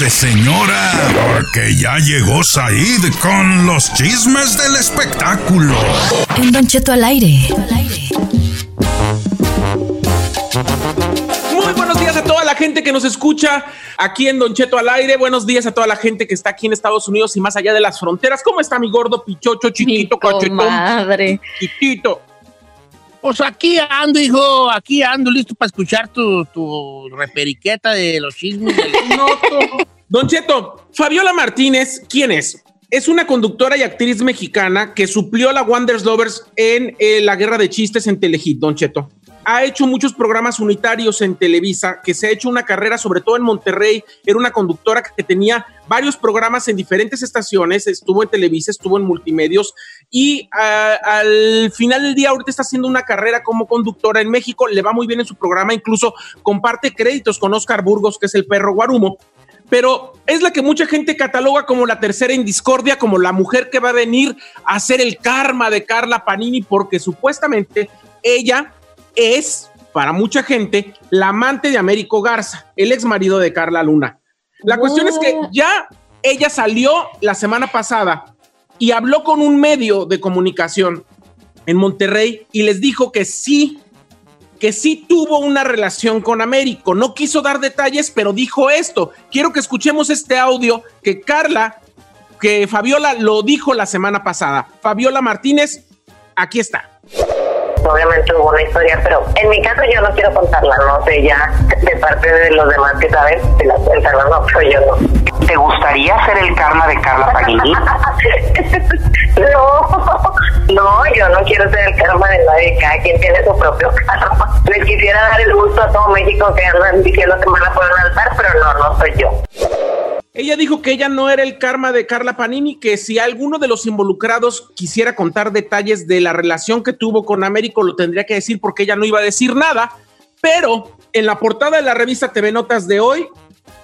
Prepárese, señora, porque ya llegó Said con los chismes del espectáculo. En Don Cheto al aire. Muy buenos días a toda la gente que nos escucha aquí en Don Cheto al aire. Buenos días a toda la gente que está aquí en Estados Unidos y más allá de las fronteras. ¿Cómo está mi gordo pichocho, chiquito, cachetón? Madre. Chiquitito. Pues aquí ando, hijo, aquí ando, listo para escuchar tu, tu reperiqueta de los chismes del Don Cheto, Fabiola Martínez, ¿quién es? Es una conductora y actriz mexicana que suplió a la Wonders Lovers en eh, la guerra de chistes en Telehit, Don Cheto. Ha hecho muchos programas unitarios en Televisa, que se ha hecho una carrera, sobre todo en Monterrey. Era una conductora que tenía varios programas en diferentes estaciones, estuvo en Televisa, estuvo en multimedios. Y ah, al final del día ahorita está haciendo una carrera como conductora en México, le va muy bien en su programa, incluso comparte créditos con Oscar Burgos, que es el perro guarumo. Pero es la que mucha gente cataloga como la tercera en discordia, como la mujer que va a venir a hacer el karma de Carla Panini, porque supuestamente ella es, para mucha gente, la amante de Américo Garza, el ex marido de Carla Luna. La cuestión es que ya ella salió la semana pasada y habló con un medio de comunicación en Monterrey y les dijo que sí que sí tuvo una relación con Américo. No quiso dar detalles, pero dijo esto. Quiero que escuchemos este audio que Carla, que Fabiola lo dijo la semana pasada. Fabiola Martínez, aquí está. Obviamente hubo una historia, pero en mi caso yo no quiero contarla, no sé, ya de parte de los demás que saben, se la cuentan, no, pero yo no. ¿Te gustaría ser el karma de Carla Panini? no, no, yo no quiero ser el karma de nadie, cada quien tiene su propio karma. Les quisiera dar el gusto a todo México que andan diciendo que me la pueden alzar, pero no, no soy yo. Ella dijo que ella no era el karma de Carla Panini, que si alguno de los involucrados quisiera contar detalles de la relación que tuvo con Américo, lo tendría que decir porque ella no iba a decir nada. Pero en la portada de la revista TV Notas de hoy,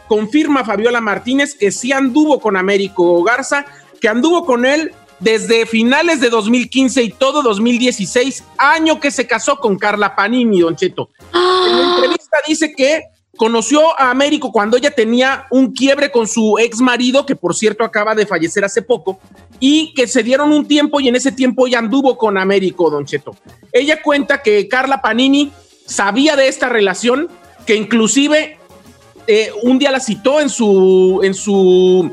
confirma Fabiola Martínez que sí anduvo con Américo Garza, que anduvo con él desde finales de 2015 y todo 2016, año que se casó con Carla Panini, Don Cheto. En la entrevista dice que conoció a Américo cuando ella tenía un quiebre con su ex marido, que por cierto acaba de fallecer hace poco, y que se dieron un tiempo y en ese tiempo ella anduvo con Américo, Don Cheto. Ella cuenta que Carla Panini sabía de esta relación, que inclusive eh, un día la citó en su, en su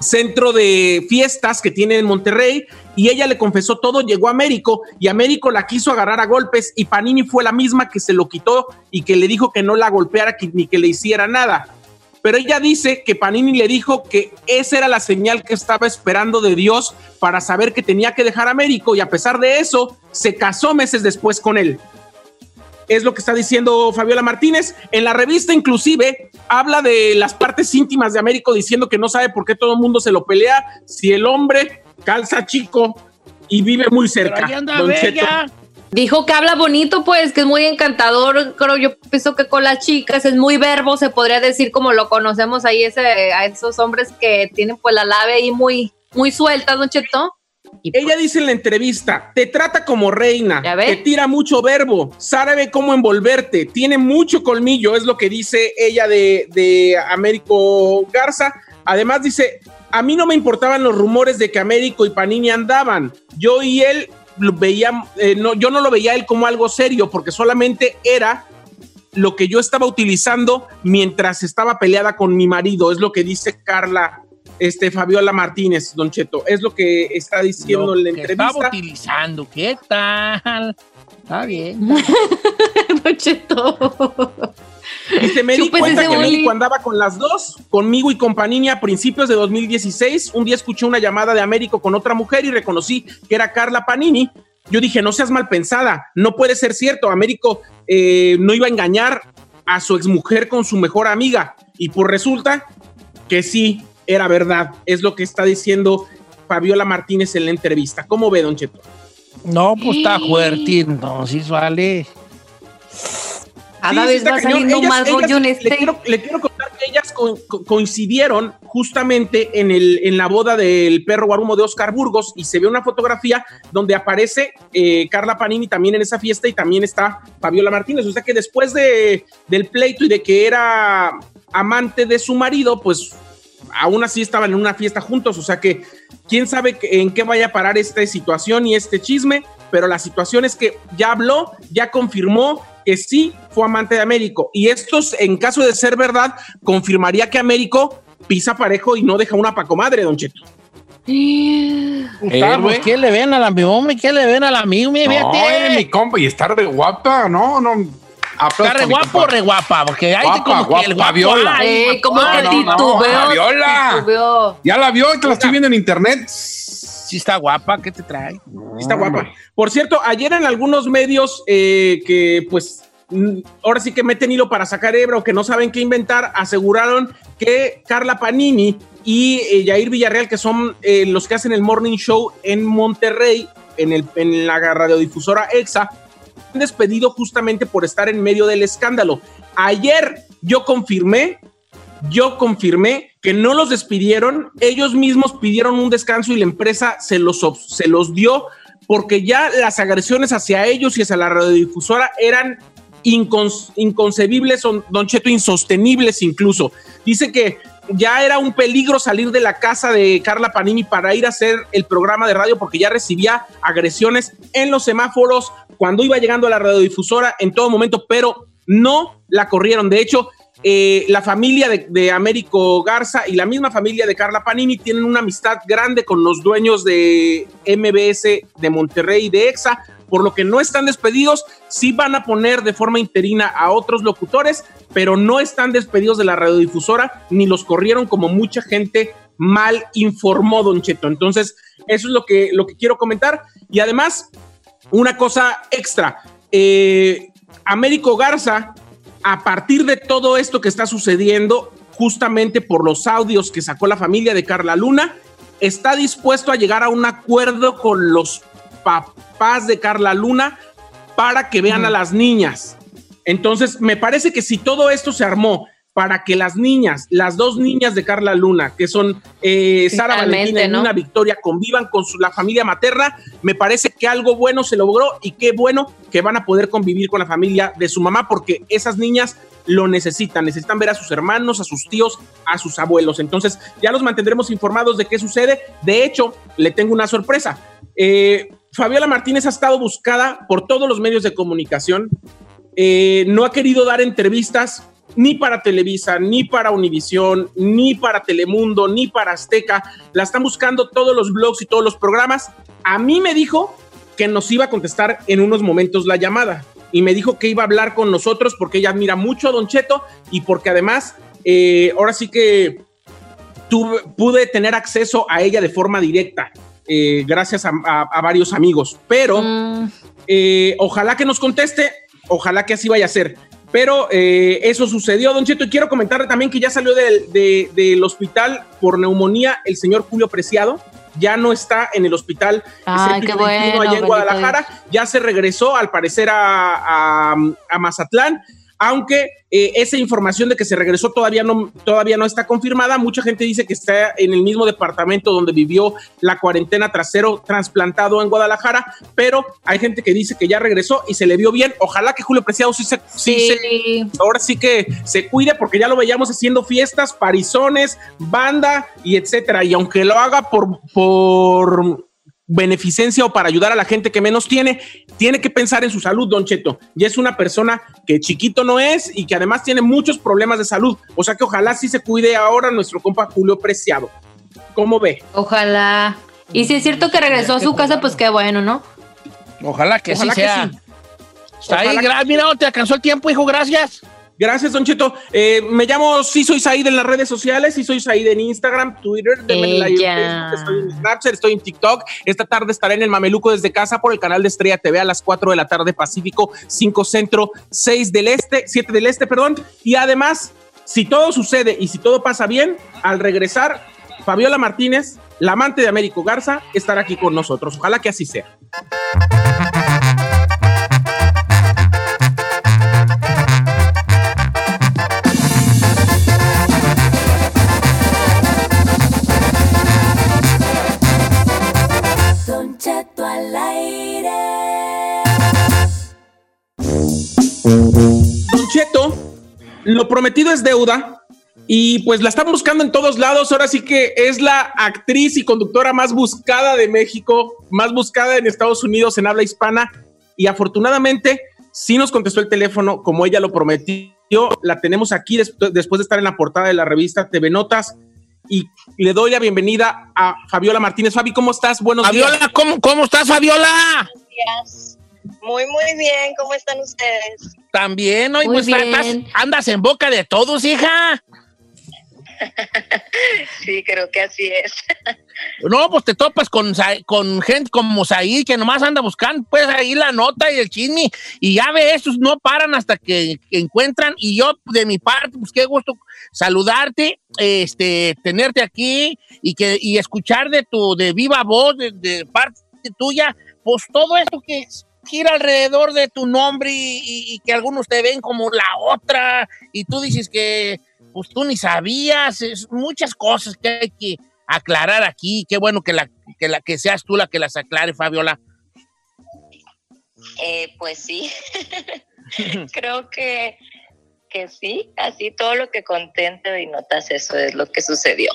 centro de fiestas que tiene en Monterrey y ella le confesó todo, llegó a Américo y Américo la quiso agarrar a golpes y Panini fue la misma que se lo quitó y que le dijo que no la golpeara ni que le hiciera nada. Pero ella dice que Panini le dijo que esa era la señal que estaba esperando de Dios para saber que tenía que dejar a Américo y a pesar de eso se casó meses después con él es lo que está diciendo Fabiola Martínez. En la revista inclusive habla de las partes íntimas de Américo diciendo que no sabe por qué todo el mundo se lo pelea si el hombre calza chico y vive muy cerca. Dijo que habla bonito, pues, que es muy encantador. Creo yo pienso que con las chicas es muy verbo, se podría decir como lo conocemos ahí ese, a esos hombres que tienen pues la lave ahí muy, muy suelta, Don Cheto. Y Ella pues, dice en la entrevista, te trata como reina, te tira mucho verbo, sabe cómo envolverte, tiene mucho colmillo, es lo que dice ella de, de Américo Garza. Además dice, a mí no me importaban los rumores de que Américo y Panini andaban. Yo y él veía, eh, no, yo no lo veía a él como algo serio, porque solamente era lo que yo estaba utilizando mientras estaba peleada con mi marido, es lo que dice Carla, este Fabiola Martínez, Don Cheto, es lo que está diciendo Lo en la que entrevista. estaba utilizando, ¿qué tal? Está bien. Don Cheto. Dice, me di cuenta que. México andaba con las dos, conmigo y con Panini a principios de 2016. Un día escuché una llamada de Américo con otra mujer y reconocí que era Carla Panini. Yo dije, no seas mal pensada, no puede ser cierto. Américo eh, no iba a engañar a su exmujer con su mejor amiga. Y pues resulta que sí, era verdad. Es lo que está diciendo Fabiola Martínez en la entrevista. ¿Cómo ve, Don Cheto? No, pues está fuerte, entonces vale. Cada Sí, sí vez va cañón. saliendo Ellas- más ellas- rollo en Le este. quiero, le quiero contar que ellas co- co- coincidieron justamente en, el, en la boda del perro guarumo de Oscar Burgos y se ve una fotografía donde aparece eh, Carla Panini también en esa fiesta y también está Fabiola Martínez. O sea que después de, del pleito y de que era amante de su marido, pues aún así estaban en una fiesta juntos, o sea que quién sabe en qué vaya a parar esta situación y este chisme, pero la situación es que ya habló, ya confirmó que sí fue amante de Américo. Y esto, en caso de ser verdad, confirmaría que Américo pisa parejo y no deja una pacomadre, Don Cheto. Eh, pues, ¿Qué le ven a la mi hombre? ¿Qué le ven a la mi? No, mi compa, y estar de guapa, no, no. Está re guapo o re guapa, porque hay como que el guapo. Viola. como que titubeo. Ya la vio y te la estoy viendo en internet. Sí está guapa, ¿qué te trae? Sí está guapa. Por cierto, ayer en algunos medios eh, que pues ahora sí que meten hilo para sacar hebra o que no saben qué inventar, aseguraron que Carla Panini y eh, Jair Villarreal, que son eh, los que hacen el morning show en Monterrey, en, el, en la radiodifusora EXA, despedido justamente por estar en medio del escándalo. Ayer yo confirmé, yo confirmé que no los despidieron, ellos mismos pidieron un descanso y la empresa se los, se los dio porque ya las agresiones hacia ellos y hacia la radiodifusora eran inconcebibles, son, Don Cheto, insostenibles incluso. Dice que ya era un peligro salir de la casa de Carla Panini para ir a hacer el programa de radio porque ya recibía agresiones en los semáforos cuando iba llegando a la radiodifusora en todo momento, pero no la corrieron. De hecho, eh, la familia de, de, Américo Garza y la misma familia de Carla Panini tienen una amistad grande con los dueños de MBS de Monterrey y de EXA, por lo que no están despedidos, sí van a poner de forma interina a otros locutores, pero no están despedidos de la radiodifusora ni los corrieron como mucha gente mal informó, Don Cheto. Entonces, eso es lo que, lo que quiero comentar. Y además, una cosa extra. Eh, Américo Garza, a partir de todo esto que está sucediendo, justamente por los audios que sacó la familia de Carla Luna, está dispuesto a llegar a un acuerdo con los papás de Carla Luna para que vean a las niñas. Entonces, me parece que si todo esto se armó para que las niñas, las dos niñas de Carla Luna, que son eh, Sara Valentina y Nina Victoria, convivan con la familia materna, me parece que algo bueno se logró y qué bueno que van a poder convivir con la familia de su mamá, porque esas niñas lo necesitan, necesitan ver a sus hermanos, a sus tíos, a sus abuelos. Entonces, ya los mantendremos informados de qué sucede. De hecho, le tengo una sorpresa. Eh, Fabiola Martínez ha estado buscada por todos los medios de comunicación. Eh, no ha querido dar entrevistas ni para Televisa, ni para Univisión, ni para Telemundo, ni para Azteca. La están buscando todos los blogs y todos los programas. A mí me dijo que nos iba a contestar en unos momentos la llamada y me dijo que iba a hablar con nosotros porque ella admira mucho a Don Cheto y porque además eh, ahora sí que tuve, pude tener acceso a ella de forma directa. Eh, gracias a, varios amigos. Pero mm. eh, ojalá que nos conteste, ojalá que así vaya a ser. Pero eh, eso sucedió, Don Cheto. Y quiero comentarle también que ya salió del, hospital por neumonía el señor Julio Preciado. Ya no está en el hospital Ay, qué bueno, allá en Guadalajara. Ya se regresó, al parecer, a, a Mazatlán aunque eh, esa información de que se regresó todavía no, todavía no está confirmada. Mucha gente dice que está en el mismo departamento donde vivió la cuarentena trasero trasplantado en Guadalajara, pero hay gente que dice que ya regresó y se le vio bien. Ojalá que Julio Preciado sí se, sí. ahora sí que se cuide porque ya lo veíamos haciendo fiestas, parizones, banda y etcétera. Y aunque lo haga por, por beneficencia o para ayudar a la gente que menos tiene, tiene que pensar en su salud, Don Cheto. Y es una persona que chiquito no es y que además tiene muchos problemas de salud. O sea que ojalá sí se cuide ahora nuestro compa Julio Preciado. ¿Cómo ve? Ojalá. Y si es cierto que regresó a su casa, pues qué bueno, ¿no? Ojalá que sí sea. Está ahí, mira, te alcanzó el tiempo, hijo, gracias. Gracias, Don Cheto. Eh, me llamo Sí Soy Said en las redes sociales, Sí Soy Said en Instagram, Twitter, estoy en Snapchat, estoy en TikTok. Esta tarde estaré en el Mameluco desde casa por el canal de Estrella TV a las 4 de la tarde Pacífico, 5 Centro, 6 del Este, 7 del Este, perdón. Y además, si todo sucede y si todo pasa bien, al regresar, Fabiola Martínez, la amante de Américo Garza, estará aquí con nosotros. Ojalá que así sea. Don Cheto, lo prometido es deuda Y pues la están buscando en todos lados. Ahora sí que es la actriz y conductora más buscada de México, más buscada en Estados Unidos en habla hispana. Y afortunadamente sí nos contestó el teléfono como ella lo prometió. La tenemos aquí des- después de estar en la portada de la revista TV Notas. Y le doy la bienvenida a Fabiola Martínez. Fabi, ¿cómo estás? Buenos días. Fabiola, ¿cómo, ¿cómo estás, Fabiola? días. Muy, muy bien. ¿Cómo están ustedes? También, hoy Muy pues estás- bien. andas en boca de todos, hija. Sí, creo que así es. No, pues te topas con, con gente como Said que nomás anda buscando, pues ahí la nota y el chisme, y ya ve, esos no paran hasta que, que encuentran, y yo de mi parte, pues qué gusto saludarte, este, tenerte aquí y que y escuchar de tu, de viva voz, de, de parte tuya, pues todo esto que gira alrededor de tu nombre y, y- y que algunos te ven como la otra, y tú dices que pues tú ni sabías, es muchas cosas que hay que aclarar aquí. Qué bueno que, la, que, la, que seas tú la que las aclare, Fabiola. Eh, pues sí. creo que, que sí. Así todo lo que contente y notas, eso es lo que sucedió.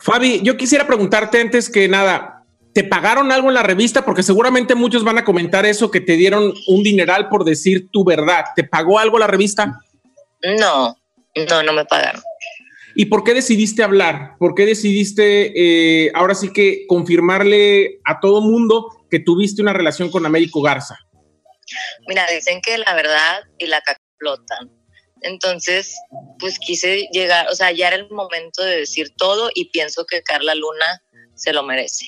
Fabi, yo quisiera preguntarte antes que nada, ¿te pagaron algo en la revista? Porque seguramente muchos van a comentar eso, que te dieron un dineral por decir tu verdad. ¿Te pagó algo la revista? No, no, no me pagaron. ¿Y por qué decidiste hablar? ¿Por qué decidiste eh, ahora sí que confirmarle a todo mundo que tuviste una relación con Américo Garza? Mira, dicen que la verdad y la caca flotan. Entonces, pues quise llegar, o sea, ya era el momento de decir todo y pienso que Carla Luna se lo merece.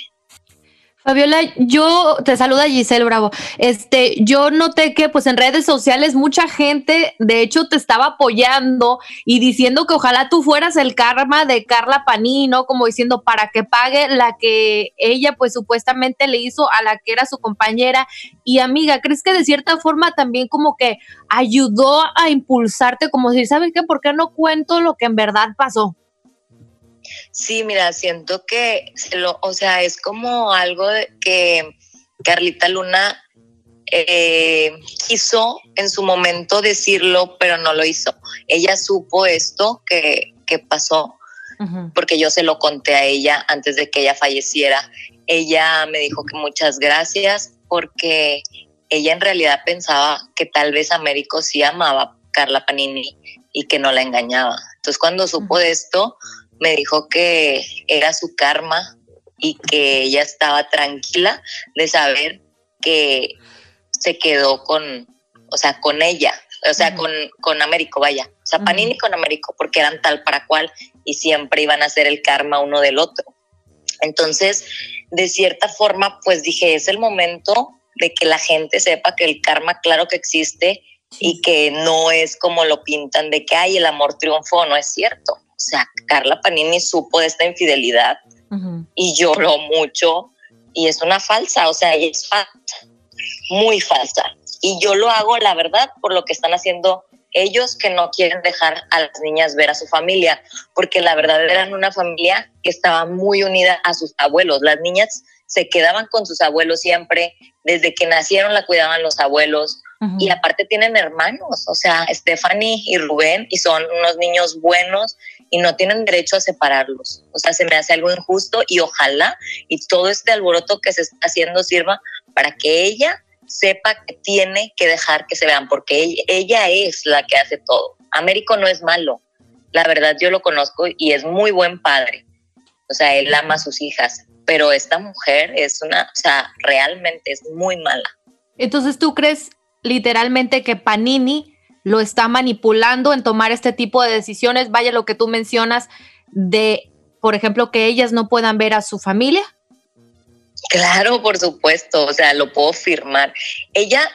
Fabiola, yo te saluda Giselle Bravo. Este, yo noté que pues en redes sociales mucha gente de hecho te estaba apoyando y diciendo que ojalá tú fueras el karma de Carla Panino, como diciendo para que pague la que ella pues supuestamente le hizo a la que era su compañera y amiga. ¿Crees que de cierta forma también como que ayudó a impulsarte como decir, ¿sabes qué? ¿Por qué no cuento lo que en verdad pasó? Sí, mira, siento que, se lo, o sea, es como algo que Carlita Luna eh, quiso en su momento decirlo, pero no lo hizo. Ella supo esto que, que pasó porque yo se lo conté a ella antes de que ella falleciera. Ella me dijo que muchas gracias porque ella en realidad pensaba que tal vez Américo sí amaba a Carla Panini y que no la engañaba. Entonces cuando supo de esto, me dijo que era su karma y que ella estaba tranquila de saber que se quedó con, o sea, con ella, o sea, con, con Américo, vaya. O sea, Panini con Américo, porque eran tal para cual y siempre iban a ser el karma uno del otro. Entonces, de cierta forma, pues dije, es el momento de que la gente sepa que el karma, claro que existe y que no es como lo pintan de que hay el amor triunfó, no es cierto. O sea, Carla Panini supo de esta infidelidad y lloró mucho y es una falsa, o sea, ella es falsa, muy falsa. Y yo lo hago, la verdad, por lo que están haciendo ellos que no quieren dejar a las niñas ver a su familia, porque la verdad eran una familia que estaba muy unida a sus abuelos. Las niñas se quedaban con sus abuelos siempre, desde que nacieron la cuidaban los abuelos. Y aparte tienen hermanos, o sea, Stephanie y Rubén, y son unos niños buenos y no tienen derecho a separarlos. O sea, se me hace algo injusto y ojalá y todo este alboroto que se está haciendo sirva para que ella sepa que tiene que dejar que se vean, porque ella, ella es la que hace todo. Américo no es malo, la verdad yo lo conozco y es muy buen padre. O sea, él ama a sus hijas, pero esta mujer es una, o sea, realmente es muy mala. Entonces, ¿tú crees literalmente que Panini lo está manipulando en tomar este tipo de decisiones? Vaya lo que tú mencionas de, por ejemplo, que ellas no puedan ver a su familia. Claro, por supuesto, o sea, lo puedo firmar. Ella,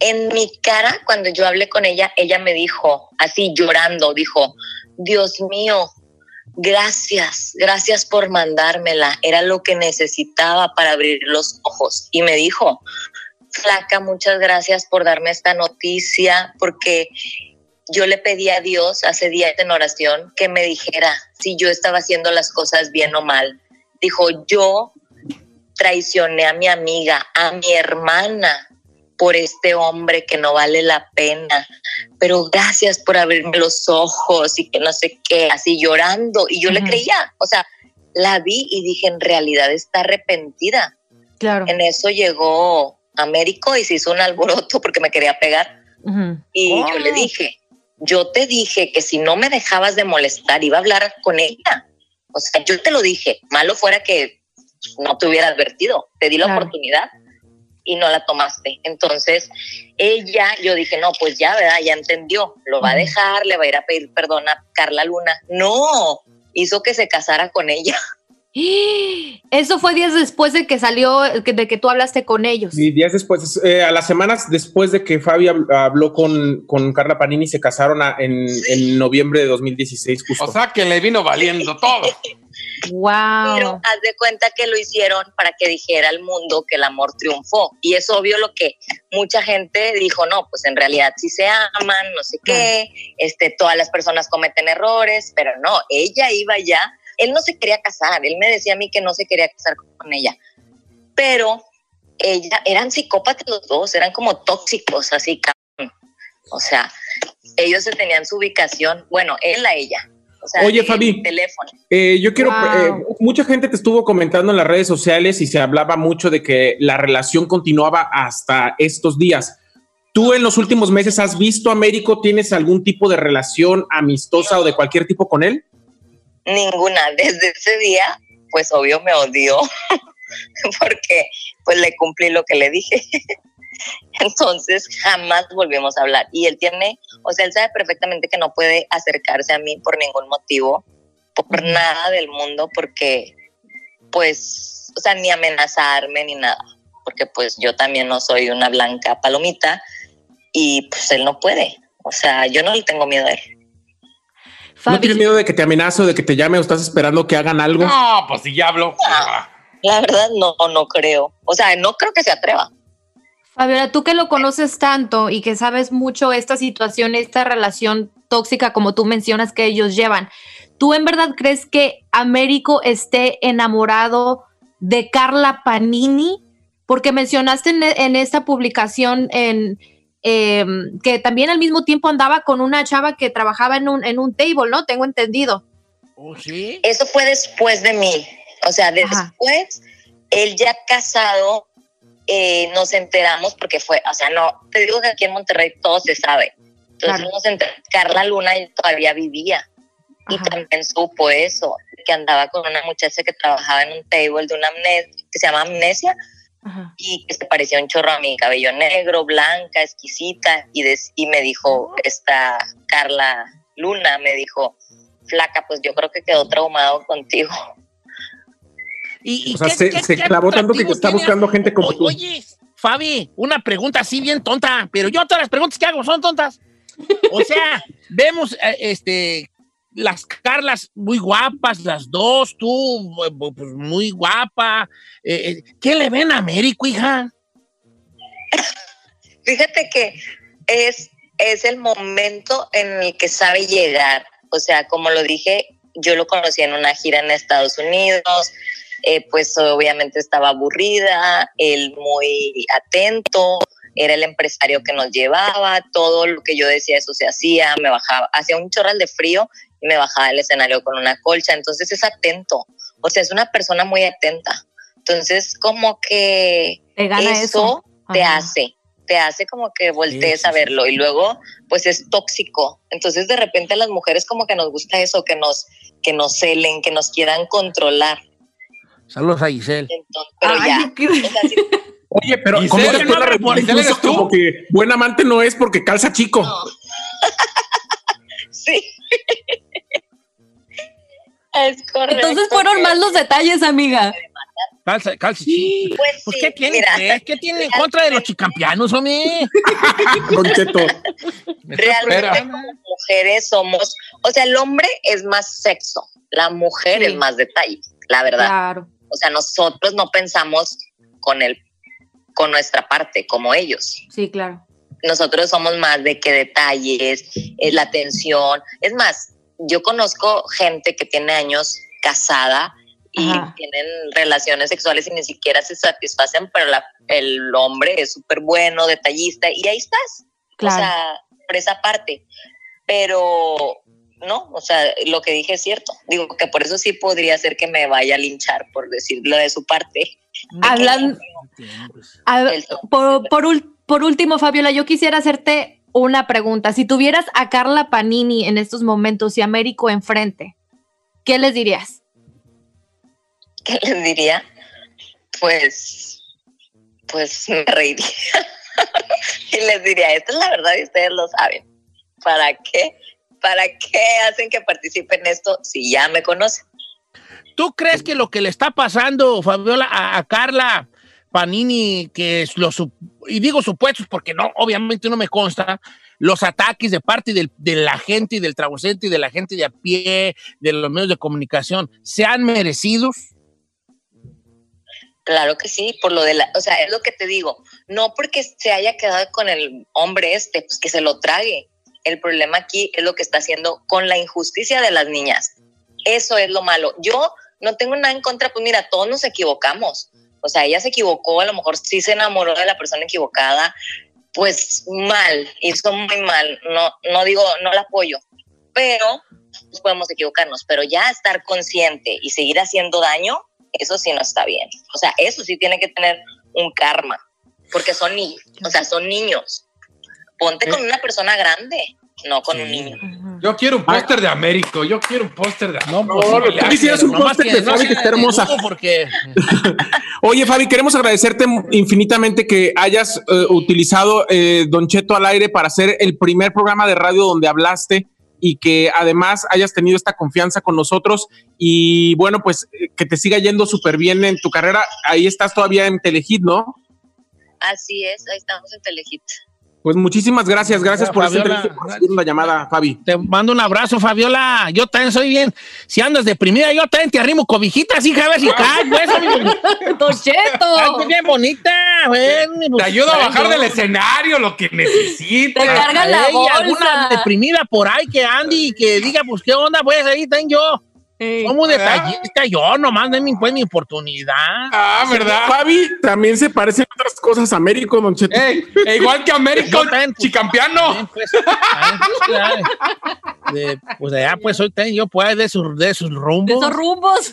en mi cara, cuando yo hablé con ella, ella me dijo, así llorando, dijo, Dios mío, gracias, gracias por mandármela, era lo que necesitaba para abrir los ojos. Y me dijo, flaca, muchas gracias por darme esta noticia, porque yo le pedí a Dios hace días en oración que me dijera si yo estaba haciendo las cosas bien o mal. Dijo, yo traicioné a mi amiga, a mi hermana, por este hombre que no vale la pena, pero gracias por abrirme los ojos y que no sé qué, así llorando. Y yo le Ujú. creía, o sea, la vi y dije, en realidad está arrepentida. Claro. En eso llegó Américo y se hizo un alboroto porque me quería pegar. Ujú. Y Oh. yo le dije, yo te dije que si no me dejabas de molestar iba a hablar con ella. O sea, yo te lo dije, malo fuera que no te hubiera advertido, te di la Claro. oportunidad y no la tomaste. Entonces, ella, yo dije, no, pues ya, ¿verdad? Ya entendió, lo va a dejar, le va a ir a pedir perdón a Carla Luna. No, hizo que se casara con ella. Eso fue días después de que salió, que- de que tú hablaste con ellos. Y días después, eh, a las semanas después de que Fabi hab- habló con, con Carla Panini, se casaron a- en, en noviembre de 2016, justo. O sea que le vino valiendo todo. Wow. Pero haz de cuenta que lo hicieron para que dijera al mundo que el amor triunfó. Y es obvio lo que mucha gente dijo, no, pues en realidad sí se aman, no sé qué, este, todas las personas cometen errores, pero no, ella iba ya, él no se quería casar, él me decía a mí que no se quería casar con ella, pero ella, eran psicópatas los dos, eran como tóxicos, así, o sea, ellos se tenían su ubicación, bueno, él a ella. O sea, Oye, Fabi. teléfono. Eh, yo quiero, Wow. eh, mucha gente te estuvo comentando en las redes sociales y se hablaba mucho de que la relación continuaba hasta estos días. ¿Tú en los últimos meses has visto a Américo? ¿Tienes algún tipo de relación amistosa o de cualquier tipo con él? Ninguna. Desde ese día, pues obvio me odió porque pues le cumplí lo que le dije. Entonces jamás volvimos a hablar. Y él tiene, o sea, él sabe perfectamente que no puede acercarse a mí por ningún motivo, por nada del mundo, porque pues, o sea, ni amenazarme ni nada, porque pues yo también no soy una blanca palomita y pues él no puede. O sea, yo no le tengo miedo a él. ¿No tienes miedo de que te amenace o de que te llame o estás esperando que hagan algo? No, pues si ya habló. ah, La verdad, no, no creo. O sea, no creo que se atreva. Fabiola, tú que lo conoces tanto y que sabes mucho esta situación, esta relación tóxica como tú mencionas que ellos llevan, ¿tú en verdad crees que Américo esté enamorado de Carla Panini? Porque mencionaste en, en esta publicación en, eh, que también al mismo tiempo andaba con una chava que trabajaba en un, en un table, ¿no? Tengo entendido. ¿Oh, sí? Eso fue después de mí. O sea, Ajá. después, él ya casado, eh, nos enteramos porque fue, o sea, no, te digo que aquí en Monterrey todo se sabe. Entonces Claro. nos enteramos, Carla Luna todavía vivía y Ajá. también supo eso, que andaba con una muchacha que trabajaba en un table de una amnesia, que se llama Amnesia Ajá. y que se parecía un chorro a mi cabello negro, blanca, exquisita y, des- y me dijo esta Carla Luna, me dijo, flaca, pues yo creo que quedó traumado contigo. ¿Y, y O sea, qué- se- qué- se qué clavó tanto que está buscando gente como tú. Oye, Fabi, una pregunta así bien tonta, pero yo todas las preguntas que hago son tontas. O sea, vemos eh, este las Carlas muy guapas, las dos, tú pues, muy guapa. Eh, eh, ¿Qué le ven a Américo, hija? Fíjate que es, es el momento en el que sabe llegar. O sea, como lo dije, yo lo conocí en una gira en Estados Unidos, eh, pues obviamente estaba aburrida, él muy atento, era el empresario que nos llevaba, todo lo que yo decía eso se hacía, me bajaba, hacía un chorral de frío y me bajaba del escenario con una colcha, entonces es atento, o sea, es una persona muy atenta. Entonces, como que Te gana eso. eso te Ajá. hace, te hace como que voltees sí, a sí, verlo y luego pues es tóxico. Entonces de repente a las mujeres como que nos gusta eso, que nos, que nos celen, que nos quieran controlar. Saludos a Giselle. Pero Ay, ya, qué- Oye, pero Giselle, ¿cómo te no Giselle, ¿eres tú? como que buen amante no es porque calza chico? no. sí. es correcto. Entonces fueron que- más los detalles, amiga. Calza, calza, sí. Pues, Pues, sí, ¿qué tiene? mira? ¿Qué tiene en contra de los chicampianos, hombre? Realmente como mujeres somos, o sea, el hombre es más sexo, la mujer Sí. es más detalle, la verdad. Claro. O sea, nosotros no pensamos con el, con nuestra parte, como ellos. Sí, claro. Nosotros somos más de que detalles, es la atención. Es más, yo conozco gente que tiene años casada y Ajá. tienen relaciones sexuales y ni siquiera se satisfacen, pero la- el hombre es súper bueno, detallista, y ahí estás. Claro. O sea, por esa parte. Pero no, o sea, lo que dije es cierto. Digo que por eso sí podría ser que me vaya a linchar por decirlo de su parte. Hablan- a- El- por, por por último, Fabiola, yo quisiera hacerte una pregunta. Si tuvieras a Carla Panini en estos momentos y a Américo enfrente, ¿qué les dirías? ¿Qué les diría? Pues, pues me reiría. y les diría, esta es la verdad y ustedes lo saben. ¿Para qué? ¿Para qué hacen que participe en esto si ya me conocen? ¿Tú crees que lo que le está pasando, Fabiola, a, a Carla Panini, que es los, y digo supuestos porque no, obviamente no me consta, los ataques de parte del- de la gente y del tragocente y de la gente de a pie, de los medios de comunicación, sean merecidos? Claro que sí, por lo de la, o sea, es lo que te digo, no porque se haya quedado con el hombre este, pues que se lo trague. El problema aquí es lo que está haciendo con la injusticia de las niñas. Eso es lo malo. Yo no tengo nada en contra, pues mira, todos nos equivocamos. O sea, ella se equivocó, a lo mejor sí se enamoró de la persona equivocada, pues mal, hizo muy mal. No, no digo, no la apoyo, pero pues podemos equivocarnos, pero ya estar consciente y seguir haciendo daño, eso sí no está bien. O sea, eso sí tiene que tener un karma, porque son niños, o sea, son niños. Ponte con una persona grande, no con un niño. Yo quiero un póster de Américo. Yo quiero un póster de No. No, tú quisieras un póster de no Fabi, que está hermosa. Porque Oye, Fabi, queremos agradecerte infinitamente que hayas eh, utilizado eh, Don Cheto al aire para hacer el primer programa de radio donde hablaste y que además hayas tenido esta confianza con nosotros y bueno, pues eh, que te siga yendo súper bien en tu carrera. Ahí estás todavía en Telehit, ¿no? Así es, ahí estamos en Telehit. Pues muchísimas gracias, gracias por Fabiola, por recibir la llamada, Fabi. te mando un abrazo, Fabiola. Yo también soy bien. Si andas deprimida, yo también te arrimo cobijitas, hija, a ver si caes, pues, amigo. ¡Don Ay, Cheto! pues, bien bonita, güey. Te ayudo a bajar del escenario, lo que Te necesites. carga la Ey, alguna bolsa. deprimida por ahí que ande y que diga, pues, ¿qué onda? Pues ahí tengo yo. Ey. Soy muy detallista, yo nomás denme pues mi oportunidad. Ah, ¿verdad? Fabi también se parecen otras cosas a Américo, Don Cheto. Ey, e igual que Américo, pues, chicampiano. Pues, pues, ya, de, pues allá pues soy yo pues de sus de sus De rumbos. esos rumbos.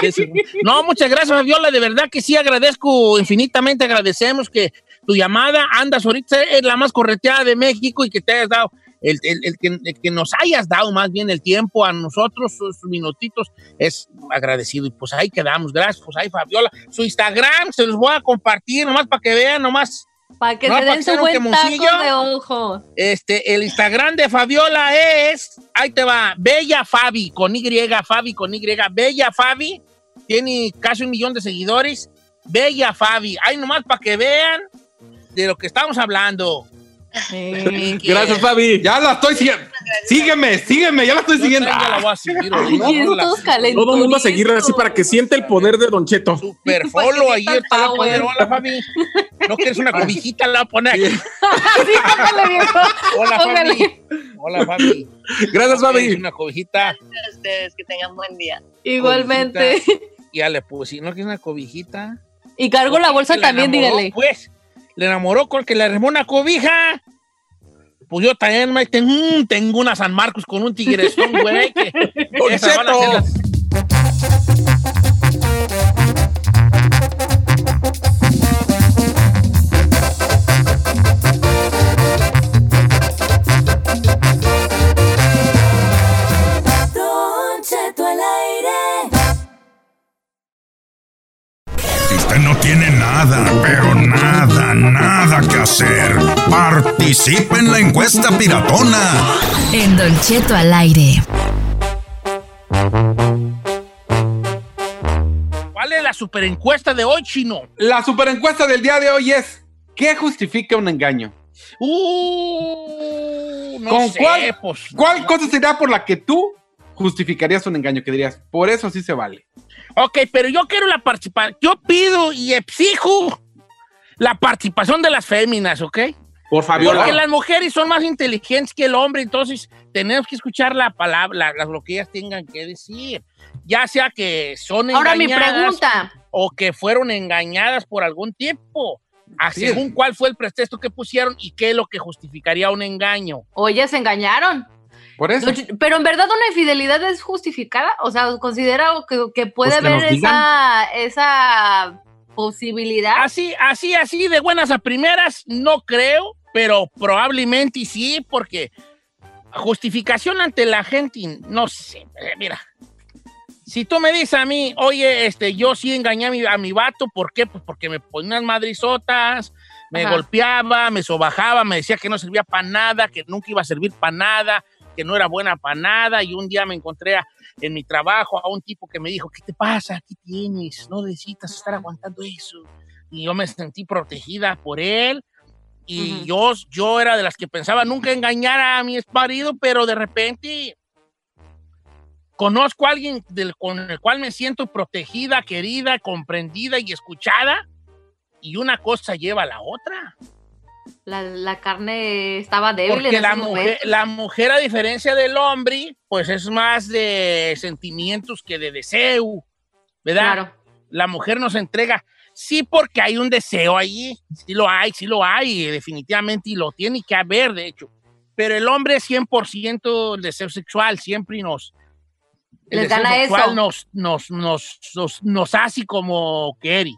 de sus- no, muchas gracias, Fabiola, de verdad que sí agradezco, infinitamente agradecemos que tu llamada andas ahorita es la más correteada de México y que te hayas dado el, el- el que, el que nos hayas dado más bien el tiempo a nosotros, sus minutitos, es agradecido. Y pues ahí quedamos, gracias, pues ahí Fabiola. Su Instagram se los voy a compartir nomás para que vean, nomás Para que No, se den su buen taco de ojo. Este, el Instagram de Fabiola es, ahí te va, Bella Fabi, con Y, Fabi con Y, Bella Fabi, tiene casi un millón de seguidores, Bella Fabi, ahí nomás para que vean de lo que estamos hablando. Gracias, Fabi. Ya la estoy siguiendo. Sígueme, sígueme, ya la estoy siguiendo. ya la voy a seguir. Todo el mundo a seguirla así para que sienta el poder de Don Cheto. Super follow ahí está la power. poder. Hola, Fabi. No quieres una cobijita, la pone aquí. Sí, póngale, viejo. Hola, Fabi. Póngale. Hola, Fabi. Gracias, ¿Quieres Fabi. Una cobijita. A ustedes que tengan buen día. Igualmente. Ya le puse. ¿No quieres una cobijita? Y cargo la bolsa también, dígale. Pues, le enamoró con que le armó una cobija. Pues yo también tengo, mm, tengo una San Marcos con un tigresón, güey. que Don usted no tiene nada, pero nada, nada que hacer, participe en la encuesta piratona. En Don Cheto al aire. ¿Cuál es la super encuesta de hoy, chino? La superencuesta del día de hoy es: ¿qué justifica un engaño? Uh, no ¿Con sé, cuál- pues. ¿Cuál cosa sería por la que tú justificarías un engaño? Que dirías, por eso sí se vale. Ok, pero yo quiero la participación. Yo pido y exijo la participación de las féminas, ¿ok? Por Fabiola. Porque las mujeres son más inteligentes que el hombre, entonces tenemos que escuchar la palabra, la- lo que ellas tengan que decir. Ya sea que son Ahora mi engañadas pregunta. o que fueron engañadas por algún tiempo. A según cuál fue el pretexto que pusieron y qué es lo que justificaría un engaño. O ellas se engañaron. Por eso. Pero en verdad una infidelidad es justificada. O sea, considera que, que puede Pues que haber esa, esa posibilidad. Así, así, así, de buenas a primeras, no creo, pero probablemente sí, porque justificación ante la gente, no sé, eh, mira. Si tú me dices a mí, oye, este, yo sí engañé a mi, a mi vato, ¿por qué? Pues porque me ponía unas madrizotas, me Ajá. golpeaba, me sobajaba, me decía que no servía para nada, que nunca iba a servir para nada, que no era buena para nada, y un día me encontré a- en mi trabajo a un tipo que me dijo, ¿qué te pasa? ¿Qué tienes? No necesitas estar aguantando eso. Y yo me sentí protegida por él. Y Ujú. yo, yo era de las que pensaba nunca engañar a mi marido, pero de repente conozco a alguien del, con el cual me siento protegida, querida, comprendida y escuchada. Y una cosa lleva a la otra. La, la carne estaba débil Porque en la mujer, momentos. la mujer, a diferencia del hombre, pues es más de sentimientos que de deseo, ¿verdad? Claro. La mujer nos entrega, sí, porque hay un deseo ahí, sí lo hay, sí lo hay, definitivamente, y lo tiene que haber, de hecho. Pero el hombre es 100% el deseo sexual, siempre nos... el Les deseo gana sexual eso. Nos, nos, nos, nos, nos hace como Kerry.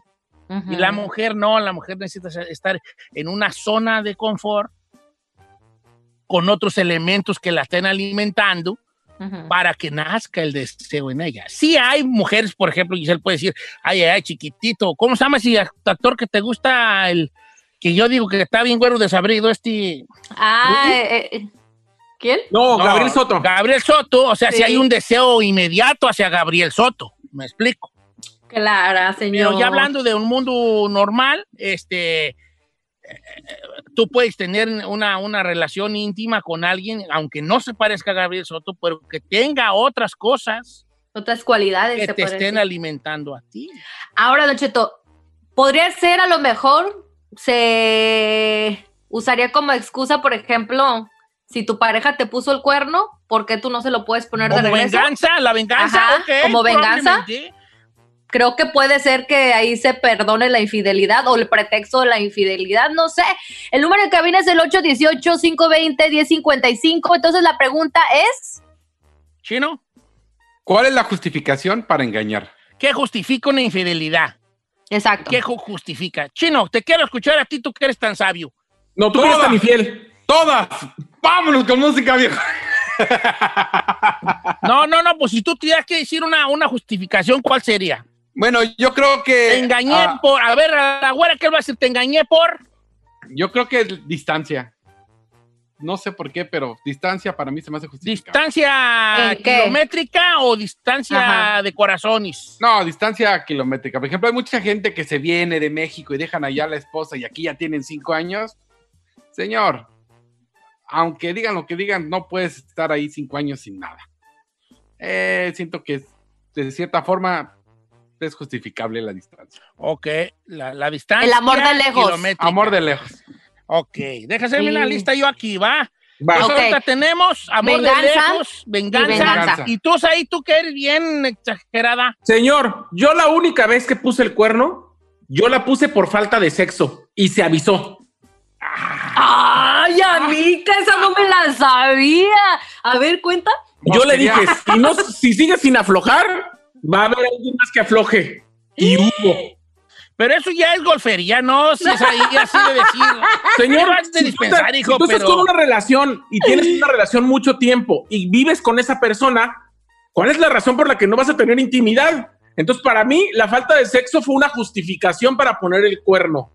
Y la mujer no, la mujer necesita estar en una zona de confort con otros elementos que la estén alimentando para que nazca el deseo en ella. Sí hay mujeres, por ejemplo, Giselle puede decir, ay, ay, ay, chiquitito, ¿cómo se llama ese actor que te gusta el que yo digo que está bien güero desabrido, este... Ah, eh, eh, ¿quién? No, No, Gabriel Soto. Gabriel Soto, o sea, si Sí. hay un deseo inmediato hacia Gabriel Soto, me explico. Clara, señor. Pero ya hablando de un mundo normal, este, tú puedes tener una, una relación íntima con alguien, aunque no se parezca a Gabriel Soto, pero que tenga otras cosas Otras cualidades. que te estén alimentando a ti. Ahora, Don Cheto, podría ser a lo mejor, se usaría como excusa, por ejemplo, si tu pareja te puso el cuerno, ¿por qué tú no se lo puedes poner de Como regreso? venganza, la venganza, Ajá, ok, como venganza. Creo que puede ser que ahí se perdone la infidelidad o el pretexto de la infidelidad, no sé. El número de cabina es el 818-520-1055. Entonces la pregunta es, Chino, ¿Cuál es la justificación para engañar? ¿qué justifica una infidelidad? exacto. ¿Qué ju- justifica? Chino, te quiero escuchar a ti, tú que eres tan sabio. No, tú eres tan infiel. ¡Todas! ¡Vámonos con música, viejo! No, no, no, pues si tú tuvieras que decir una, una justificación, ¿cuál sería? Bueno, yo creo que. Te engañé ah, por. A ver, a la güera, ¿qué va a decir? Te engañé por. yo creo que es distancia. No sé por qué, pero distancia para mí se me hace justificable. ¿Distancia kilométrica o distancia Ajá. de corazones? No, distancia kilométrica. Por ejemplo, hay mucha gente que se viene de México y dejan allá a la esposa y aquí ya tienen cinco años. Señor, aunque digan lo que digan, no puedes estar ahí cinco años sin nada. Eh, siento que de cierta forma es justificable la distancia. Ok, la, la distancia. El amor de lejos. kilométrica. Amor de lejos. Ok, déjame Sí. la lista yo aquí, ¿va? Va. Ok. ahorita tenemos amor Venganza de lejos, venganza. y venganza. Y tú, ahí, tú que eres bien exagerada. Señor, yo la única vez que puse el cuerno, yo la puse por falta de sexo y se avisó. Ay, amiga, esa no me la sabía. A ver, cuenta. Yo le dije, si, no, si sigue sin aflojar, va a haber alguien más que afloje. Y hubo. Pero eso ya es golfería, ¿no? Si es ahí así de decir. Señor, de si tú dispensar, estás- hijo, tú estás con una relación y tienes una relación mucho tiempo y vives con esa persona, ¿cuál es la razón por la que no vas a tener intimidad? Entonces, para mí, la falta de sexo fue una justificación para poner el cuerno.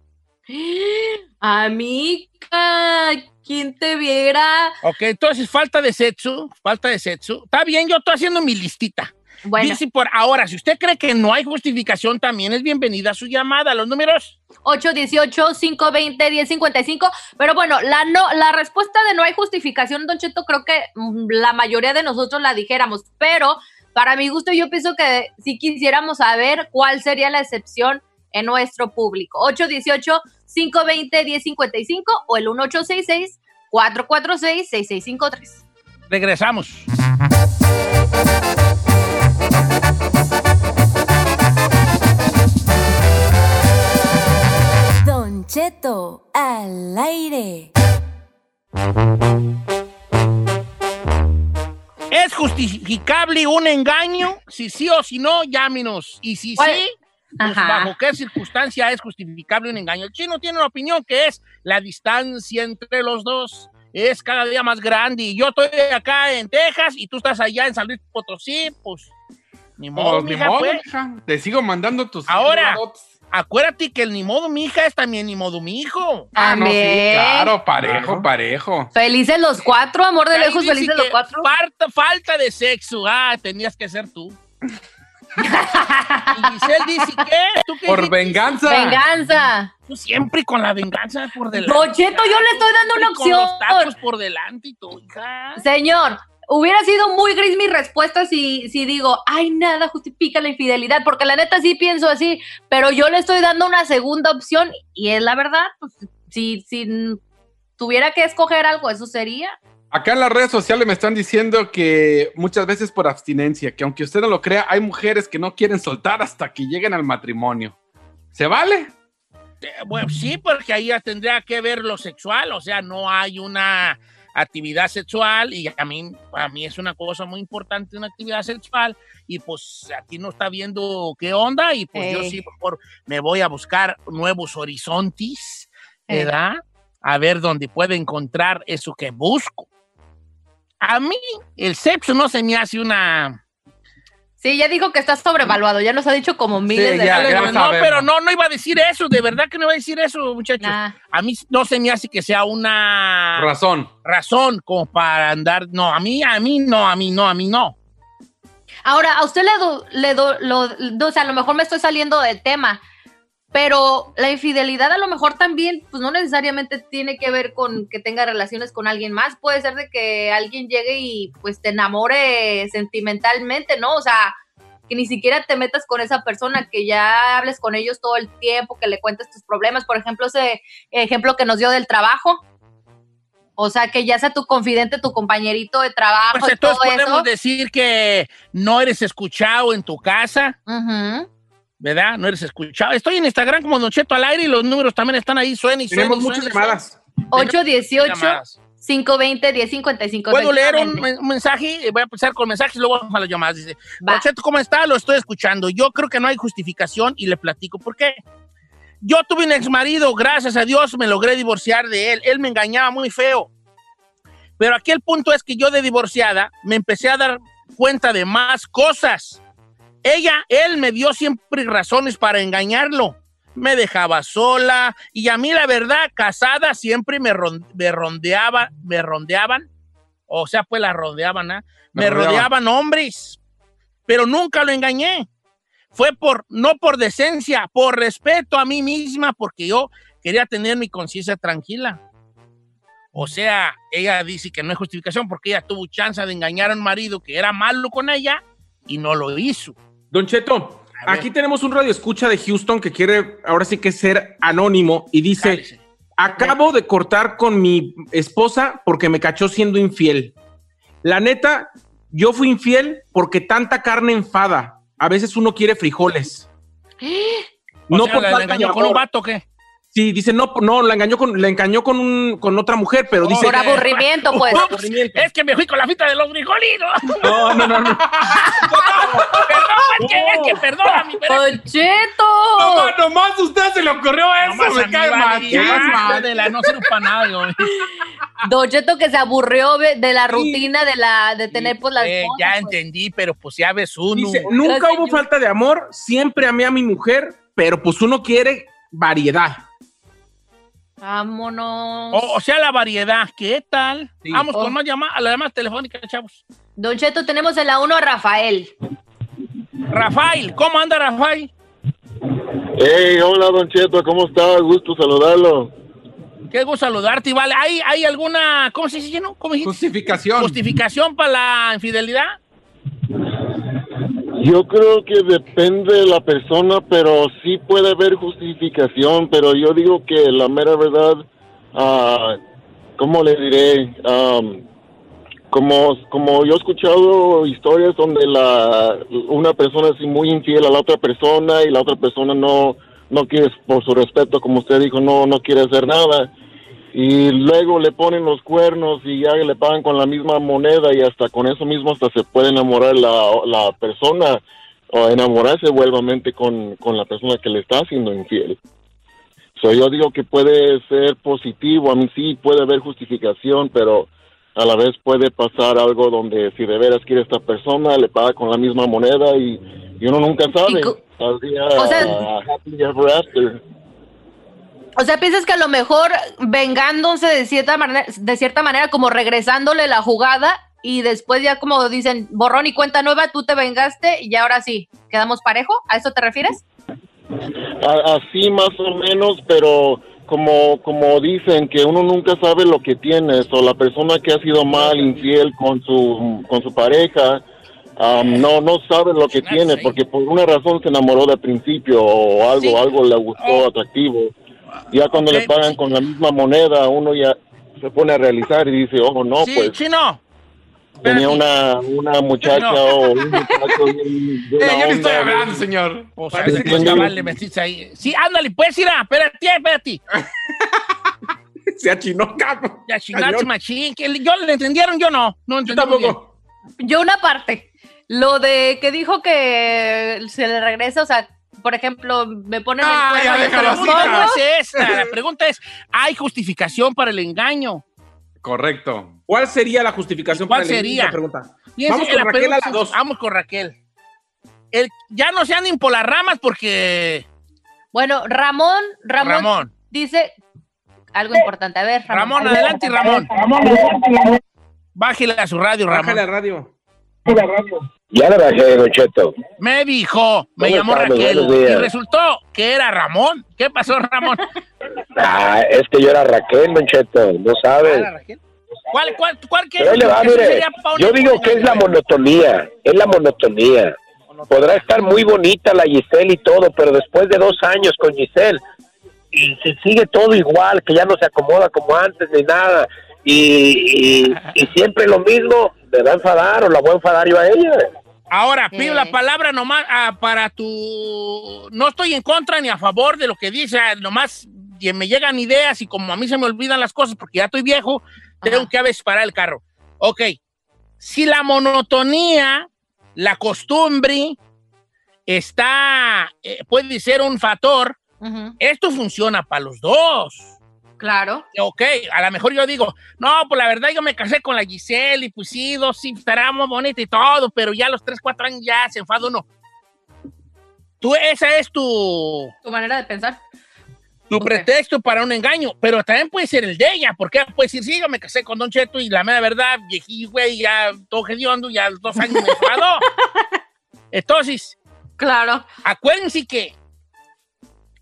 Amiga, ¿quién te viera? Ok, entonces falta de sexo, falta de sexo. Está bien, yo estoy haciendo mi listita. Bueno, Dice por ahora, si usted cree que no hay justificación, también es bienvenida a su llamada. Los números. 818-520-1055. Pero bueno, la, no, la respuesta de no hay justificación, Don Cheto, creo que mm, la mayoría de nosotros la dijéramos. Pero para mi gusto, yo pienso que si quisiéramos saber cuál sería la excepción en nuestro público. 520-1055 o el 1866-446-6653. Regresamos. Don Cheto al aire. ¿Es justificable un engaño? Si sí o si no, llámenos. Y si ¿Cuál? sí, pues. ¿bajo qué circunstancia es justificable un engaño? El chino tiene una opinión que es la distancia entre los dos es cada día más grande. Y yo estoy acá en Texas y tú estás allá en San Luis Potosí, pues ni modo, Oh, ni mija, modo, pues. mija. Te sigo mandando tus. Ahora. Acuérdate que el ni modo mi hija es también ni modo mi hijo. Ah, no, sí, claro, parejo, Claro. parejo. Felices los cuatro, amor de Ahí lejos, felices los cuatro. Falta, falta de sexo. Ah, tenías que ser tú. y Giselle dice, ¿qué? ¿Tú qué Por venganza. Venganza. Tú siempre con la venganza por delante. Don Cheto, yo le estoy dando una Siempre Con los tacos opción. por delante y tu hija. Señor, hubiera sido muy gris mi respuesta si, si digo, ay, nada justifica la infidelidad, porque la neta sí pienso así, pero yo le estoy dando una segunda opción y es la verdad, pues, si, si tuviera que escoger algo, eso sería. Acá en las redes sociales me están diciendo que muchas veces por abstinencia, que aunque usted no lo crea, hay mujeres que no quieren soltar hasta que lleguen al matrimonio. ¿Se vale? Eh, Bueno, sí, porque ahí ya tendría que ver lo sexual, o sea, no hay una actividad sexual y a mí, a mí es una cosa muy importante una actividad sexual y pues aquí no está viendo qué onda y pues yo sí mejor me voy a buscar nuevos horizontes, Ey. ¿verdad? A ver dónde puedo encontrar eso que busco. A mí el sexo no se me hace una... Sí, ya dijo que está sobrevaluado, ya nos ha dicho como miles Sí, de ya, no, sabemos. pero no, no iba a decir eso, de verdad que no iba a decir eso, muchachos. Nah. A mí no se me hace que sea una Razón. razón como para andar. No, a mí, a mí no, a mí no, a mí no. Ahora, a usted le do, le do, lo, no, o sea, a lo mejor me estoy saliendo del tema, pero la infidelidad a lo mejor también, pues no necesariamente tiene que ver con que tenga relaciones con alguien más, puede ser de que alguien llegue y pues te enamore sentimentalmente, ¿no? O sea, que ni siquiera te metas con esa persona, que ya hables con ellos todo el tiempo, que le cuentes tus problemas, por ejemplo, ese ejemplo que nos dio del trabajo. O sea, que ya sea tu confidente, tu compañerito de trabajo Pues y todo podemos eso. decir que no eres escuchado en tu casa, Ujú. ¿Verdad? No eres escuchado. Estoy en Instagram como Don Cheto al aire y los números también están ahí, suena y suena. Tenemos muchas llamadas. suena. 818 Llamadas. 520 1055 Puedo leer un, men- un mensaje, voy a empezar con mensajes y luego vamos a las llamadas. Dice, Va. Don Cheto, ¿cómo está? Lo estoy escuchando. Yo creo que no hay justificación y le platico por qué. Yo tuve un ex marido, gracias a Dios me logré divorciar de él. Él me engañaba muy feo. Pero aquí el punto es que yo de divorciada me empecé a dar cuenta de más cosas. Ella, él me dio siempre razones para engañarlo. Me dejaba sola y a mí la verdad, casada, siempre me, ron- me rondeaba, me rondeaban. O sea, pues la rodeaban, ¿ah? Me Me rodeaban. rodeaban hombres. Pero nunca lo engañé. Fue por, no por decencia, por respeto a mí misma, porque yo quería tener mi conciencia tranquila. O sea, ella dice que no hay justificación porque ella tuvo chance de engañar a un marido que era malo con ella y no lo hizo. Don Cheto, aquí tenemos un radio escucha de Houston que quiere ahora sí que ser anónimo y dice, Cállese. acabo de cortar con mi esposa porque me cachó siendo infiel. La neta, yo fui infiel porque tanta carne enfada. A veces uno quiere frijoles. O No sea, por ¿la- falta ¿la de engañó con un amor. vato o qué? Sí, dice, no, no, la engañó con, la engañó con, un- con otra mujer, pero dice... Por aburrimiento, pues. Por aburrimiento. Es que me fui con la fita de los frijolitos. No, no, no, no. perdón, es que, es que perdóname, pero es ¡Don Cheto! No, nomás a usted se le ocurrió eso, nomás a me cae vale, mal. ya, qué mal. de la no sirvo para nada, yo. Don Cheto que se aburrió de la rutina de la de tener pues las Eh, cosas, ya pues. entendí, pero pues ya ves uno. Dice, nunca hubo señor. falta de amor, siempre amé a mi mujer, pero pues uno quiere variedad. Vámonos. O, o sea, la variedad, ¿qué tal? Sí. Vamos Oh. con más llamadas, a las llamadas telefónicas, chavos. Don Cheto, tenemos en la 1 a Rafael. Rafael, ¿cómo anda Rafael? Hey, hola Don Cheto, ¿cómo está? Gusto saludarlo. Qué gusto saludarte, vale. ¿Hay, ¿Hay alguna, cómo se dice, no? ¿Cómo? Justificación. ¿Justificación para la infidelidad? Yo creo que depende de la persona, pero sí puede haber justificación, pero yo digo que la mera verdad, ah, ¿cómo le diré? Am, como, como yo he escuchado historias donde la, una persona es muy infiel a la otra persona y la otra persona no, no quiere, por su respeto, como usted dijo, no, no quiere hacer nada. Y luego le ponen los cuernos y ya le pagan con la misma moneda y hasta con eso mismo hasta se puede enamorar la, la persona o enamorarse vuelvamente con, con la persona que le está haciendo infiel. So, yo digo que puede ser positivo, a mí sí puede haber justificación, pero a la vez puede pasar algo donde si de veras quiere esta persona, le paga con la misma moneda y, y uno nunca sabe. O sea- happily ever after. O sea, piensas que a lo mejor vengándose de cierta manera, de cierta manera, como regresándole la jugada y después ya como dicen, borrón y cuenta nueva, tú te vengaste y ahora sí, quedamos parejo. ¿A eso te refieres? A- así más o menos, pero como como dicen que uno nunca sabe lo que tiene, o la persona que ha sido mal, infiel con su con su pareja, no no sabe lo que tiene porque por una razón se enamoró de principio o algo Sí. algo le gustó atractivo. Ya cuando le pagan con la misma moneda, uno ya se pone a realizar y dice, "Oh, no, sí, pues chino. tenía una una muchacha No. o un muchacho bien- bien Eh, yo le estoy hablando, señor. O sea, Parece que que- chaval le metiste ahí. Sí, ándale, pues, irá, espérate, espérate. Se achinó, cabrón. Ya chingaste, Cañón. machín. que yo le entendieron, yo no. No Yo tampoco. Yo una parte. Lo de que dijo que se le regresa, o sea, por ejemplo, me ponen Ah, el cuerno La pregunta no es esa. La pregunta es, ¿hay justificación para el engaño? Correcto. ¿Cuál sería la justificación ¿Cuál para el- sería? esa pregunta? Fíjense Vamos que con la Raquel a pregunta las dos. Vamos con Raquel. El- ya no se anden por las ramas porque... Bueno, Ramón, Ramón, Ramón. dice algo importante. A ver, Ramón. Ramón, adelante, Ramón. Bájale a su radio, Ramón. Bájale al radio. Ya le bajé, Don Cheto. Me dijo, me ¿Cómo llamó estamos? Raquel y resultó que era Ramón. ¿Qué pasó, Ramón? Ah, es que yo era Raquel, Don Cheto, no sabes. ¿Era Raquel? ¿Cuál, cuál, cuál ahí le va, mire, yo digo que es la monotonía, es la monotonía. Podrá estar muy bonita la Giselle y todo, pero después de dos años con Giselle, y se sigue todo igual, que ya no se acomoda como antes ni nada, y, y, y siempre lo mismo, me va a enfadar o la voy a enfadar yo a ella. Ahora, pido la palabra nomás ah, para tu... No estoy en contra ni a favor de lo que dice, ah, nomás me llegan ideas y como a mí se me olvidan las cosas porque ya estoy viejo, tengo Ajá. que a veces parar el carro. Ok, si la monotonía, la costumbre, está, eh, puede ser un factor, esto funciona para los dos. Claro. Ok, a lo mejor yo digo, no, pues la verdad yo me casé con la Giselle y pues sí, dos sí, estará muy bonita y todo, pero ya a los 3, 4 años ya se enfada uno. Tú, esa es tu, Tu manera de pensar. tu Ok. pretexto para un engaño, pero también puede ser el de ella, porque puede decir, sí, yo me casé con Don Cheto y la mera verdad, viejí, güey, ya todo hediondo, ya dos años me enfadó. Entonces, Claro. acuérdense que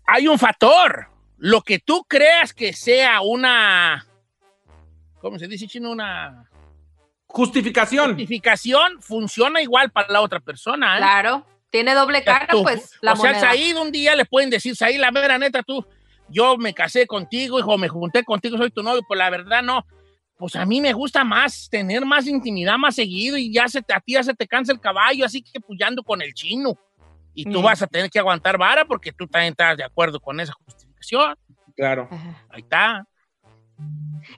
hay un factor. Lo que tú creas que sea una. ¿Cómo se dice, chino? Una Justificación. justificación funciona igual para la otra persona. ¿eh? Claro. Tiene doble cara, tú- pues la o sea. Said un día le pueden decir, Said, la mera neta, tú, yo me casé contigo, hijo, me junté contigo, soy tu novio, pues la verdad no. Pues a mí me gusta más tener más intimidad más seguido y ya se te, a ti ya se te cansa el caballo, así que pues ya ando con el chino. Y tú Mm. vas a tener que aguantar vara porque tú también estás de acuerdo con esa justificación. Claro. Ajá. Ahí está.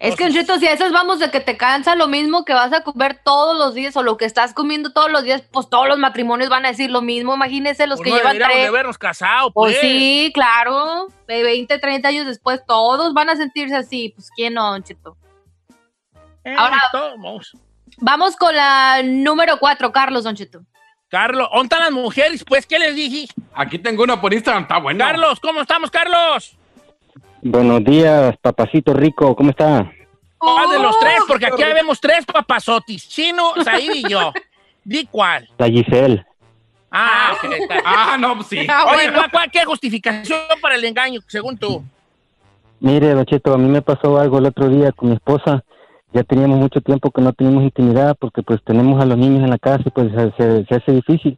Es que, Enchito, si a esas vamos de que te cansa lo mismo que vas a comer todos los días o lo que estás comiendo todos los días, pues todos los matrimonios van a decir lo mismo. Imagínense los Pues que no llevan deberíamos tres. de habernos casado, Pues pues. sí, claro. De 20, 30 años después, todos van a sentirse así. Pues quién no, Enchito. Eh, Ahora- todos. Vamos con la número 4, Carlos Don Cheto. Carlos, ¿dónde están las mujeres? Pues, ¿qué les dije? Aquí tengo una por Instagram, está bueno. Carlos, ¿cómo estamos, Carlos? Buenos días, papacito rico, ¿cómo está? ¿Cuál de los tres? Porque aquí vemos tres papazotis. Chino, Said y yo. Di cuál. La Giselle. Ah, ok, está. Ah, no, pues sí. Ah, Oye, bueno. ¿cuál, cuál- qué justificación para el engaño, según tú? Mire, Don Cheto, a mí me pasó algo el otro día con mi esposa. Ya teníamos mucho tiempo que no teníamos intimidad porque pues tenemos a los niños en la casa y pues se, hace difícil.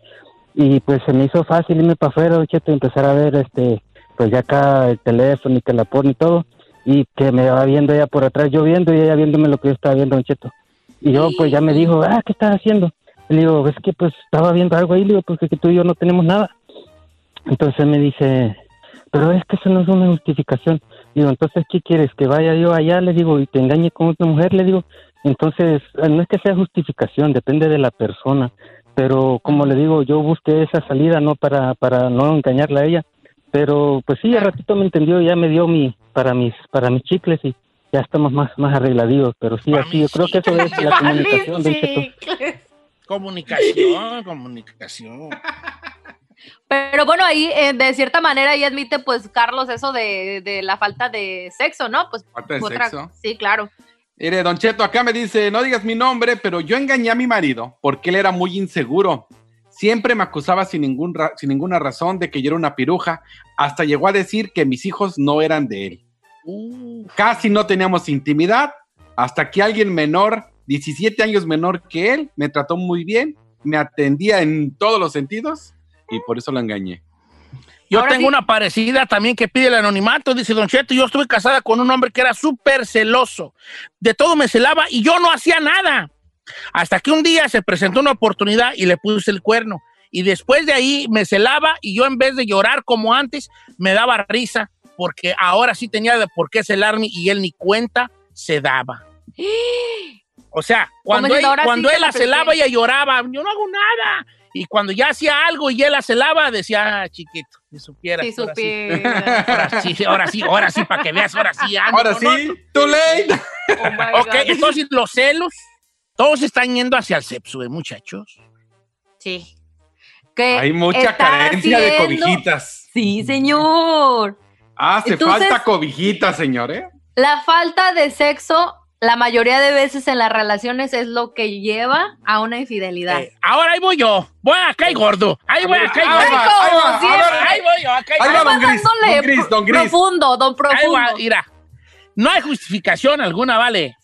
Y pues se me hizo fácil irme para afuera, Cheto, y empezar a ver, este, pues ya acá el teléfono y que la y todo. Y que me va viendo ella por atrás, yo viendo y ella viéndome lo que yo estaba viendo, Don Cheto. Y yo pues ya me dijo, ah, ¿qué estás haciendo? Le digo, es que pues estaba viendo algo ahí, le digo, porque que tú y yo no tenemos nada. Entonces me dice, pero es que eso no es una justificación. Digo, entonces, ¿qué quieres? Que vaya yo allá, le digo, y te engañe con otra mujer, le digo. Entonces, eh, no es que sea justificación, depende de la persona. Pero como le digo, yo busqué esa salida no para, para no engañarla a ella. Pero pues sí, al ratito me entendió, ya me dio mi, para mis, para mis chicles y ya estamos más, más arregladitos. Pero sí, así, yo creo que eso es la comunicación. Comunicación, comunicación. Pero bueno, ahí eh, de cierta manera ahí admite pues Carlos eso de, de la falta de sexo, ¿no? Pues Falta de otra- sexo. Sí, claro. Mire, Don Cheto, acá me dice, no digas mi nombre, pero yo engañé a mi marido porque él era muy inseguro. Siempre me acusaba sin, ningún sin ninguna razón de que yo era una piruja. Hasta llegó a decir que mis hijos no eran de él. Casi no teníamos intimidad hasta que alguien menor, 17 años menor que él, me trató muy bien, me atendía en todos los sentidos y por eso lo engañé. Yo tengo una parecida también que pide el anonimato. Dice Don Cheto, yo estuve casada con un hombre que era súper celoso. De todo me celaba y yo no hacía nada. Hasta que un día se presentó una oportunidad y le puse el cuerno. Y después de ahí me celaba y yo en vez de llorar como antes, me daba risa porque ahora sí tenía de por qué celarme y él ni cuenta se daba. O sea, cuando él, sí cuando él la la celaba, ella lloraba. Yo no hago nada. Y cuando ya hacía algo y él la celaba, decía, ah, chiquito, si supieras. Si ahora sí". supieras. Ahora sí, ahora sí, ahora sí, para que veas, ahora sí. ando Ahora sí, otro. too late. Oh Ok, entonces los celos, todos están yendo hacia el sexo, ¿eh, muchachos. Sí. Que Hay mucha carencia de cobijitas. Sí, señor. Hace Entonces- falta cobijitas, señor, ¿eh? La falta de sexo, la mayoría de veces en las relaciones es lo que lleva a una infidelidad. Eh, ahora ahí voy yo. Voy acá y gordo. Ahí voy acá y Ahí gordo. va, ahí va, Ahí voy yo, acá y Ahí va, don Gris, don Gris, don Gris. Profundo, don Ahí profundo. va, mira. No hay justificación alguna, ¿vale?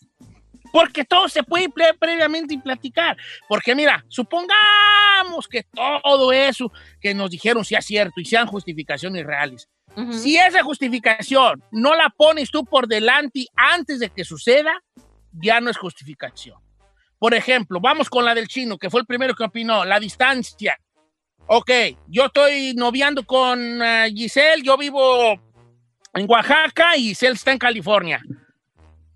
Porque todo se puede pre- previamente platicar. Porque mira, supongamos que todo eso que nos dijeron sea cierto y sean justificaciones reales. Ujú. Si esa justificación no la pones tú por delante antes de que suceda, ya no es justificación. Por ejemplo, vamos con la del chino, que fue el primero que opinó, la distancia. Ok, yo estoy noviando con eh, Giselle, yo vivo en Oaxaca y Giselle está en California.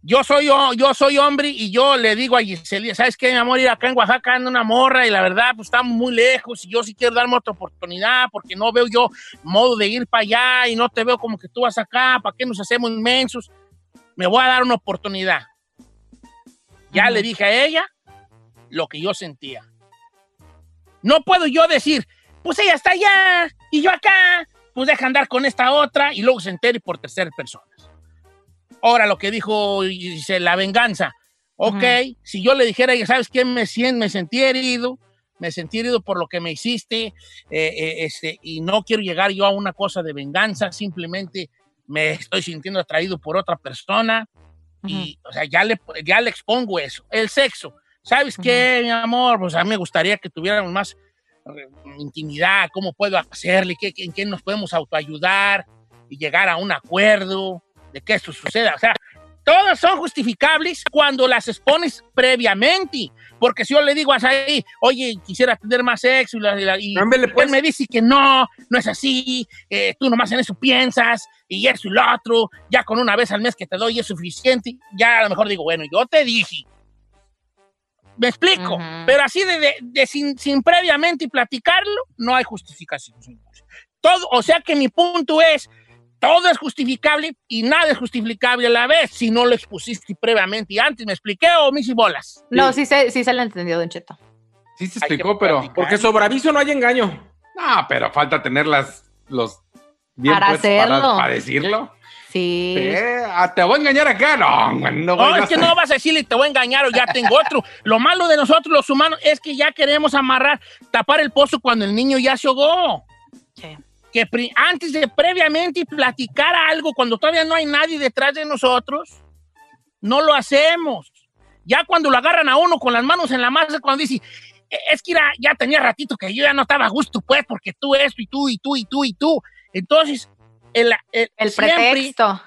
Yo soy, yo soy hombre y yo le digo a Giselle, ¿sabes qué, mi amor? Ir acá en Oaxaca anda una morra y la verdad, pues estamos muy lejos y yo sí quiero darme otra oportunidad porque no veo yo modo de ir para allá y no te veo como que tú vas acá, ¿para qué nos hacemos inmensos? Me voy a dar una oportunidad. Ya le dije a ella lo que yo sentía. No puedo yo decir, pues ella está allá y yo acá, pues deja andar con esta otra y luego se entere por terceras personas. Ahora lo que dijo dice, la venganza. Ok, si yo le dijera, ¿sabes qué? Me, me sentí herido, me sentí herido por lo que me hiciste eh, eh, este, y no quiero llegar yo a una cosa de venganza, simplemente me estoy sintiendo atraído por otra persona y, o sea, ya le, ya le expongo eso. El sexo. ¿Sabes qué, mi amor? Pues a mí me gustaría que tuviéramos más eh, intimidad, cómo puedo hacerle, ¿Qué, en qué nos podemos autoayudar y llegar a un acuerdo de que esto suceda. O sea, todas son justificables cuando las expones previamente. Porque si yo le digo a Saí, oye, quisiera tener más sexo, y, la- y la- y Ándele, pues. él me dice que no, no es así, eh, tú nomás en eso piensas, y eso y lo otro, ya con una vez al mes que te doy es suficiente, ya a lo mejor digo, bueno, yo te dije. Me explico, pero así de, de- de sin, sin previamente platicarlo, no hay justificación. Todo, o sea que mi punto es, todo es justificable y nada es justificable a la vez si no lo expusiste previamente y antes. ¿Me expliqué o mis y bolas? No, sí se, sí se le entendió, Don Cheto. Sí se explicó, pero... Porque sobre aviso no hay engaño. No, pero falta tener las, los bien Para hacerlo. para decirlo. Sí. Eh, ah, te voy a engañar acá. No, no, No, güey, es no que no vas a decirle te voy a engañar o ya tengo otro. Lo malo de nosotros los humanos es que ya queremos amarrar, tapar el pozo cuando el niño ya se ahogó. Que antes de previamente platicar algo, cuando todavía no hay nadie detrás de nosotros, no lo hacemos. Ya cuando lo agarran a uno con las manos en la masa, cuando dice, es que era- ya tenía ratito que yo ya no estaba a gusto, pues, porque tú esto y tú y tú y tú y tú. Entonces, el, el, El siempre- pretexto.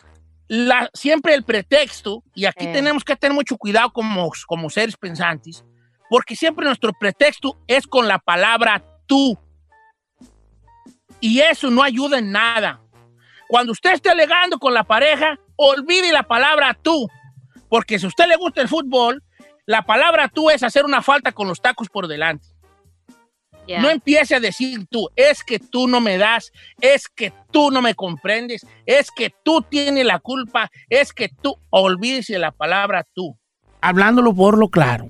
la- siempre el pretexto, y aquí Eh. tenemos que tener mucho cuidado como, como seres pensantes, porque siempre nuestro pretexto es con la palabra tú. Y eso no ayuda en nada. Cuando usted esté alegando con la pareja, olvide la palabra tú. Porque si a usted le gusta el fútbol, la palabra tú es hacer una falta con los tacos por delante. No empiece a decir tú, es que tú no me das, es que tú no me comprendes, es que tú tienes la culpa, es que tú, olvídese la palabra tú. Hablándolo por lo claro.